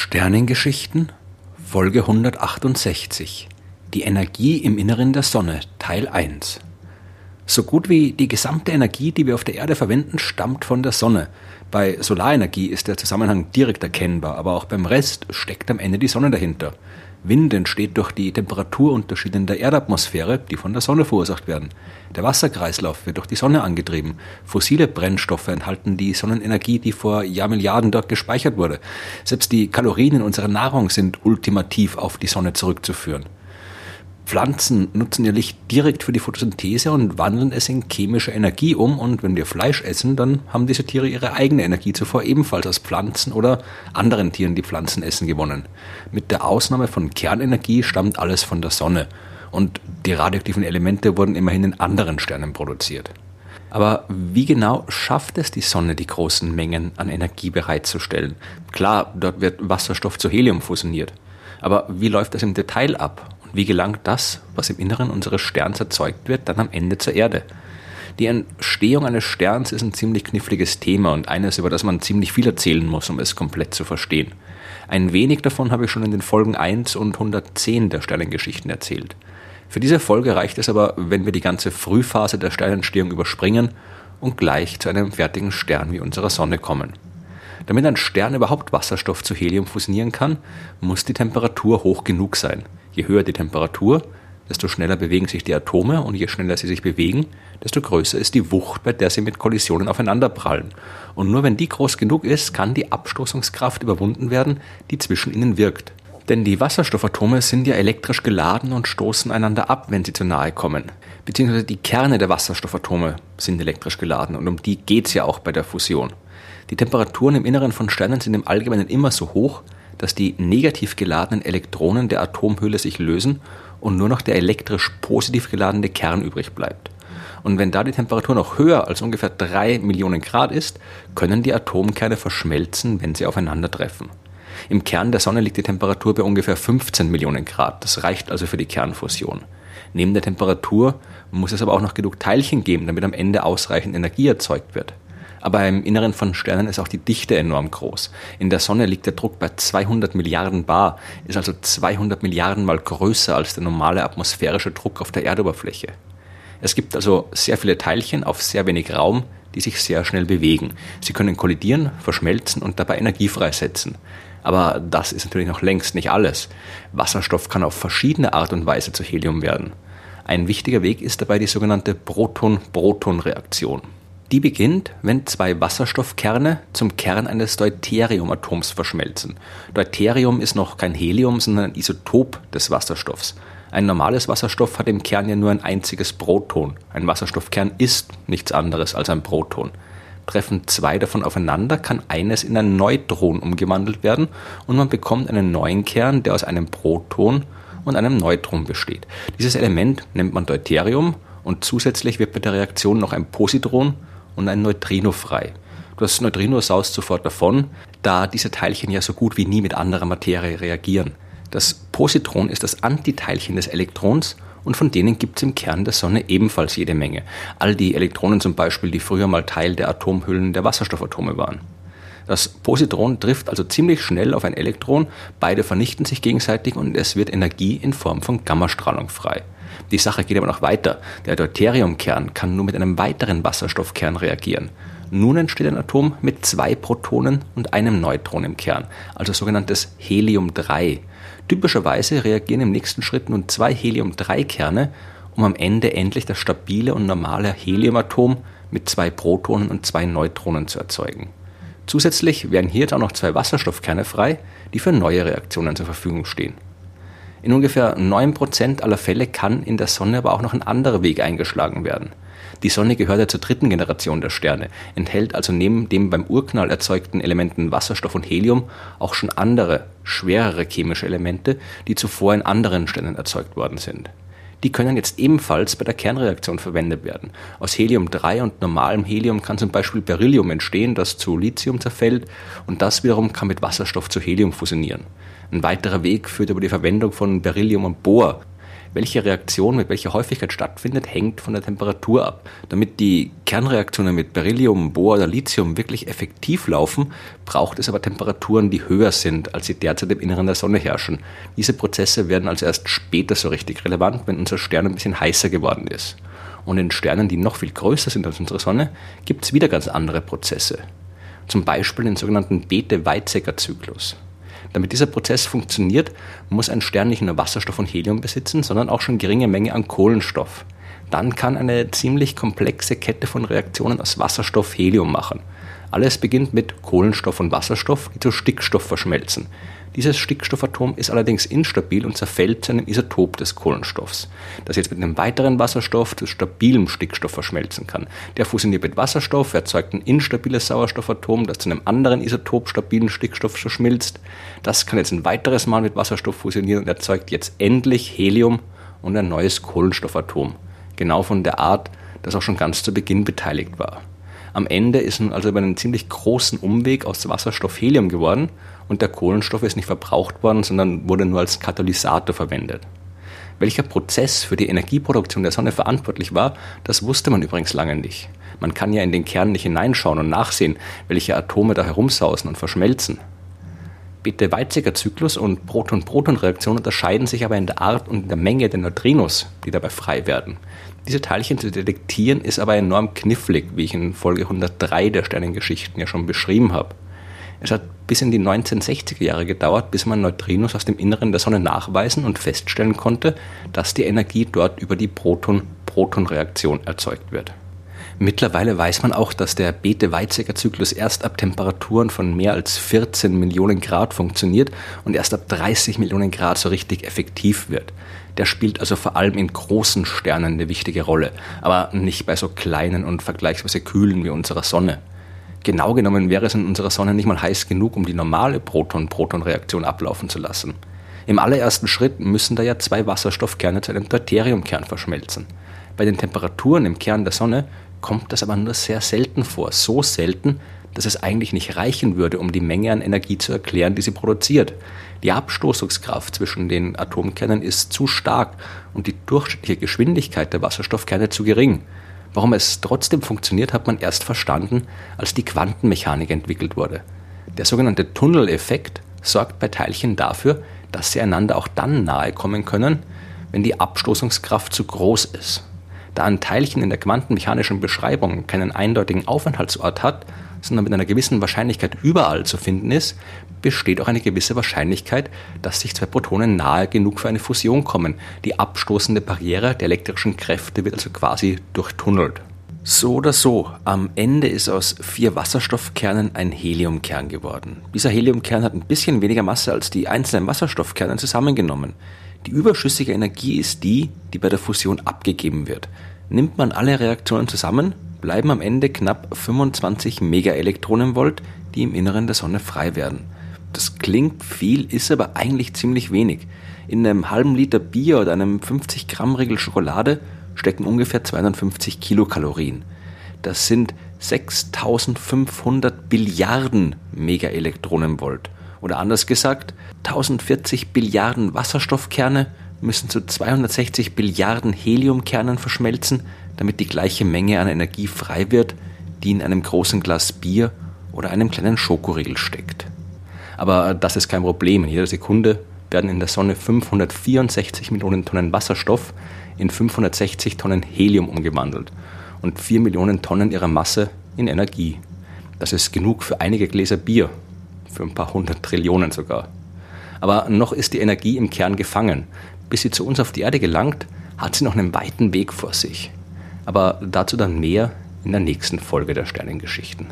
Sternengeschichten Folge 168 Die Energie im Inneren der Sonne Teil 1 So gut wie die gesamte Energie, die wir auf der Erde verwenden, stammt von der Sonne. Bei Solarenergie ist der Zusammenhang direkt erkennbar, aber auch beim Rest steckt am Ende die Sonne dahinter. Wind entsteht durch die Temperaturunterschiede in der Erdatmosphäre, die von der Sonne verursacht werden. Der Wasserkreislauf wird durch die Sonne angetrieben. Fossile Brennstoffe enthalten die Sonnenenergie, die vor Jahrmilliarden dort gespeichert wurde. Selbst die Kalorien in unserer Nahrung sind ultimativ auf die Sonne zurückzuführen. Pflanzen nutzen ihr Licht direkt für die Photosynthese und wandeln es in chemische Energie um. Und wenn wir Fleisch essen, dann haben diese Tiere ihre eigene Energie zuvor ebenfalls aus Pflanzen oder anderen Tieren, die Pflanzen essen, gewonnen. Mit der Ausnahme von Kernenergie stammt alles von der Sonne. Und die radioaktiven Elemente wurden immerhin in anderen Sternen produziert. Aber wie genau schafft es die Sonne, die großen Mengen an Energie bereitzustellen? Klar, dort wird Wasserstoff zu Helium fusioniert. Aber wie läuft das im Detail ab? Wie gelangt das, was im Inneren unseres Sterns erzeugt wird, dann am Ende zur Erde? Die Entstehung eines Sterns ist ein ziemlich kniffliges Thema und eines, über das man ziemlich viel erzählen muss, um es komplett zu verstehen. Ein wenig davon habe ich schon in den Folgen 1 und 110 der Sternengeschichten erzählt. Für diese Folge reicht es aber, wenn wir die ganze Frühphase der Sternentstehung überspringen und gleich zu einem fertigen Stern wie unserer Sonne kommen. Damit ein Stern überhaupt Wasserstoff zu Helium fusionieren kann, muss die Temperatur hoch genug sein. Je höher die Temperatur, desto schneller bewegen sich die Atome und je schneller sie sich bewegen, desto größer ist die Wucht, bei der sie mit Kollisionen aufeinanderprallen. Und nur wenn die groß genug ist, kann die Abstoßungskraft überwunden werden, die zwischen ihnen wirkt. Denn die Wasserstoffatome sind ja elektrisch geladen und stoßen einander ab, wenn sie zu nahe kommen. Beziehungsweise die Kerne der Wasserstoffatome sind elektrisch geladen und um die geht es ja auch bei der Fusion. Die Temperaturen im Inneren von Sternen sind im Allgemeinen immer so hoch, dass die negativ geladenen Elektronen der Atomhülle sich lösen und nur noch der elektrisch positiv geladene Kern übrig bleibt. Und wenn da die Temperatur noch höher als ungefähr 3 Millionen Grad ist, können die Atomkerne verschmelzen, wenn sie aufeinandertreffen. Im Kern der Sonne liegt die Temperatur bei ungefähr 15 Millionen Grad. Das reicht also für die Kernfusion. Neben der Temperatur muss es aber auch noch genug Teilchen geben, damit am Ende ausreichend Energie erzeugt wird. Aber im Inneren von Sternen ist auch die Dichte enorm groß. In der Sonne liegt der Druck bei 200 Milliarden Bar, ist also 200 Milliarden mal größer als der normale atmosphärische Druck auf der Erdoberfläche. Es gibt also sehr viele Teilchen auf sehr wenig Raum, die sich sehr schnell bewegen. Sie können kollidieren, verschmelzen und dabei Energie freisetzen. Aber das ist natürlich noch längst nicht alles. Wasserstoff kann auf verschiedene Art und Weise zu Helium werden. Ein wichtiger Weg ist dabei die sogenannte Proton-Proton-Reaktion. Die beginnt, wenn zwei Wasserstoffkerne zum Kern eines Deuteriumatoms verschmelzen. Deuterium ist noch kein Helium, sondern ein Isotop des Wasserstoffs. Ein normales Wasserstoff hat im Kern ja nur ein einziges Proton. Ein Wasserstoffkern ist nichts anderes als ein Proton. Treffen zwei davon aufeinander, kann eines in ein Neutron umgewandelt werden und man bekommt einen neuen Kern, der aus einem Proton und einem Neutron besteht. Dieses Element nennt man Deuterium und zusätzlich wird bei der Reaktion noch ein Positron und ein Neutrino frei. Das Neutrino saust sofort davon, da diese Teilchen ja so gut wie nie mit anderer Materie reagieren. Das Positron ist das Antiteilchen des Elektrons und von denen gibt es im Kern der Sonne ebenfalls jede Menge. All die Elektronen zum Beispiel, die früher mal Teil der Atomhüllen der Wasserstoffatome waren. Das Positron trifft also ziemlich schnell auf ein Elektron, beide vernichten sich gegenseitig und es wird Energie in Form von Gammastrahlung frei. Die Sache geht aber noch weiter. Der Deuteriumkern kann nur mit einem weiteren Wasserstoffkern reagieren. Nun entsteht ein Atom mit zwei Protonen und einem Neutron im Kern, also sogenanntes Helium-3. Typischerweise reagieren im nächsten Schritt nun zwei Helium-3-Kerne, um am Ende endlich das stabile und normale Heliumatom mit zwei Protonen und zwei Neutronen zu erzeugen. Zusätzlich werden hier jetzt auch noch zwei Wasserstoffkerne frei, die für neue Reaktionen zur Verfügung stehen. In ungefähr 9% aller Fälle kann in der Sonne aber auch noch ein anderer Weg eingeschlagen werden. Die Sonne gehört ja zur dritten Generation der Sterne, enthält also neben dem beim Urknall erzeugten Elementen Wasserstoff und Helium auch schon andere, schwerere chemische Elemente, die zuvor in anderen Sternen erzeugt worden sind. Die können jetzt ebenfalls bei der Kernreaktion verwendet werden. Aus Helium-3 und normalem Helium kann zum Beispiel Beryllium entstehen, das zu Lithium zerfällt und das wiederum kann mit Wasserstoff zu Helium fusionieren. Ein weiterer Weg führt über die Verwendung von Beryllium und Bohr. Welche Reaktion mit welcher Häufigkeit stattfindet, hängt von der Temperatur ab. Damit die Kernreaktionen mit Beryllium, Bohr oder Lithium wirklich effektiv laufen, braucht es aber Temperaturen, die höher sind, als sie derzeit im Inneren der Sonne herrschen. Diese Prozesse werden also erst später so richtig relevant, wenn unser Stern ein bisschen heißer geworden ist. Und in Sternen, die noch viel größer sind als unsere Sonne, gibt es wieder ganz andere Prozesse. Zum Beispiel den sogenannten Bethe-Weizsäcker-Zyklus. Damit dieser Prozess funktioniert, muss ein Stern nicht nur Wasserstoff und Helium besitzen, sondern auch schon geringe Menge an Kohlenstoff. Dann kann eine ziemlich komplexe Kette von Reaktionen aus Wasserstoff Helium machen. Alles beginnt mit Kohlenstoff und Wasserstoff, die zu Stickstoff verschmelzen. Dieses Stickstoffatom ist allerdings instabil und zerfällt zu einem Isotop des Kohlenstoffs, das jetzt mit einem weiteren Wasserstoff zu stabilem Stickstoff verschmelzen kann. Der fusioniert mit Wasserstoff, erzeugt ein instabiles Sauerstoffatom, das zu einem anderen Isotop stabilen Stickstoff verschmilzt. Das kann jetzt ein weiteres Mal mit Wasserstoff fusionieren und erzeugt jetzt endlich Helium und ein neues Kohlenstoffatom. Genau von der Art, das auch schon ganz zu Beginn beteiligt war. Am Ende ist nun also über einen ziemlich großen Umweg aus Wasserstoff Helium geworden und der Kohlenstoff ist nicht verbraucht worden, sondern wurde nur als Katalysator verwendet. Welcher Prozess für die Energieproduktion der Sonne verantwortlich war, das wusste man übrigens lange nicht. Man kann ja in den Kern nicht hineinschauen und nachsehen, welche Atome da herumsausen und verschmelzen. Bethe-Weizsäcker-Zyklus und Proton-Proton-Reaktion unterscheiden sich aber in der Art und der Menge der Neutrinos, die dabei frei werden. Diese Teilchen zu detektieren ist aber enorm knifflig, wie ich in Folge 103 der Sternengeschichten ja schon beschrieben habe. Es hat bis in die 1960er Jahre gedauert, bis man Neutrinos aus dem Inneren der Sonne nachweisen und feststellen konnte, dass die Energie dort über die Proton-Proton-Reaktion erzeugt wird. Mittlerweile weiß man auch, dass der Bethe-Weizsäcker-Zyklus erst ab Temperaturen von mehr als 14 Millionen Grad funktioniert und erst ab 30 Millionen Grad so richtig effektiv wird. Der spielt also vor allem in großen Sternen eine wichtige Rolle, aber nicht bei so kleinen und vergleichsweise kühlen wie unserer Sonne. Genau genommen wäre es in unserer Sonne nicht mal heiß genug, um die normale Proton-Proton-Reaktion ablaufen zu lassen. Im allerersten Schritt müssen da ja zwei Wasserstoffkerne zu einem Deuteriumkern verschmelzen. Bei den Temperaturen im Kern der Sonne kommt das aber nur sehr selten vor. So selten, dass es eigentlich nicht reichen würde, um die Menge an Energie zu erklären, die sie produziert. Die Abstoßungskraft zwischen den Atomkernen ist zu stark und die durchschnittliche Geschwindigkeit der Wasserstoffkerne zu gering. Warum es trotzdem funktioniert, hat man erst verstanden, als die Quantenmechanik entwickelt wurde. Der sogenannte Tunneleffekt sorgt bei Teilchen dafür, dass sie einander auch dann nahe kommen können, wenn die Abstoßungskraft zu groß ist. Da ein Teilchen in der quantenmechanischen Beschreibung keinen eindeutigen Aufenthaltsort hat, sondern mit einer gewissen Wahrscheinlichkeit überall zu finden ist, besteht auch eine gewisse Wahrscheinlichkeit, dass sich zwei Protonen nahe genug für eine Fusion kommen. Die abstoßende Barriere der elektrischen Kräfte wird also quasi durchtunnelt. So oder so, am Ende ist aus vier Wasserstoffkernen ein Heliumkern geworden. Dieser Heliumkern hat ein bisschen weniger Masse als die einzelnen Wasserstoffkerne zusammengenommen. Die überschüssige Energie ist die, die bei der Fusion abgegeben wird. Nimmt man alle Reaktionen zusammen, bleiben am Ende knapp 25 Megaelektronenvolt, die im Inneren der Sonne frei werden. Das klingt viel, ist aber eigentlich ziemlich wenig. In einem halben Liter Bier oder einem 50 Gramm Riegel Schokolade stecken ungefähr 250 Kilokalorien. Das sind 6500 Billiarden Megaelektronenvolt. Oder anders gesagt, 1040 Billiarden Wasserstoffkerne müssen zu 260 Billiarden Heliumkernen verschmelzen, damit die gleiche Menge an Energie frei wird, die in einem großen Glas Bier oder einem kleinen Schokoriegel steckt. Aber das ist kein Problem. In jeder Sekunde werden in der Sonne 564 Millionen Tonnen Wasserstoff in 560 Tonnen Helium umgewandelt und 4 Millionen Tonnen ihrer Masse in Energie. Das ist genug für einige Gläser Bier, für ein paar hundert Trillionen sogar. Aber noch ist die Energie im Kern gefangen. Bis sie zu uns auf die Erde gelangt, hat sie noch einen weiten Weg vor sich. Aber dazu dann mehr in der nächsten Folge der Sternengeschichten.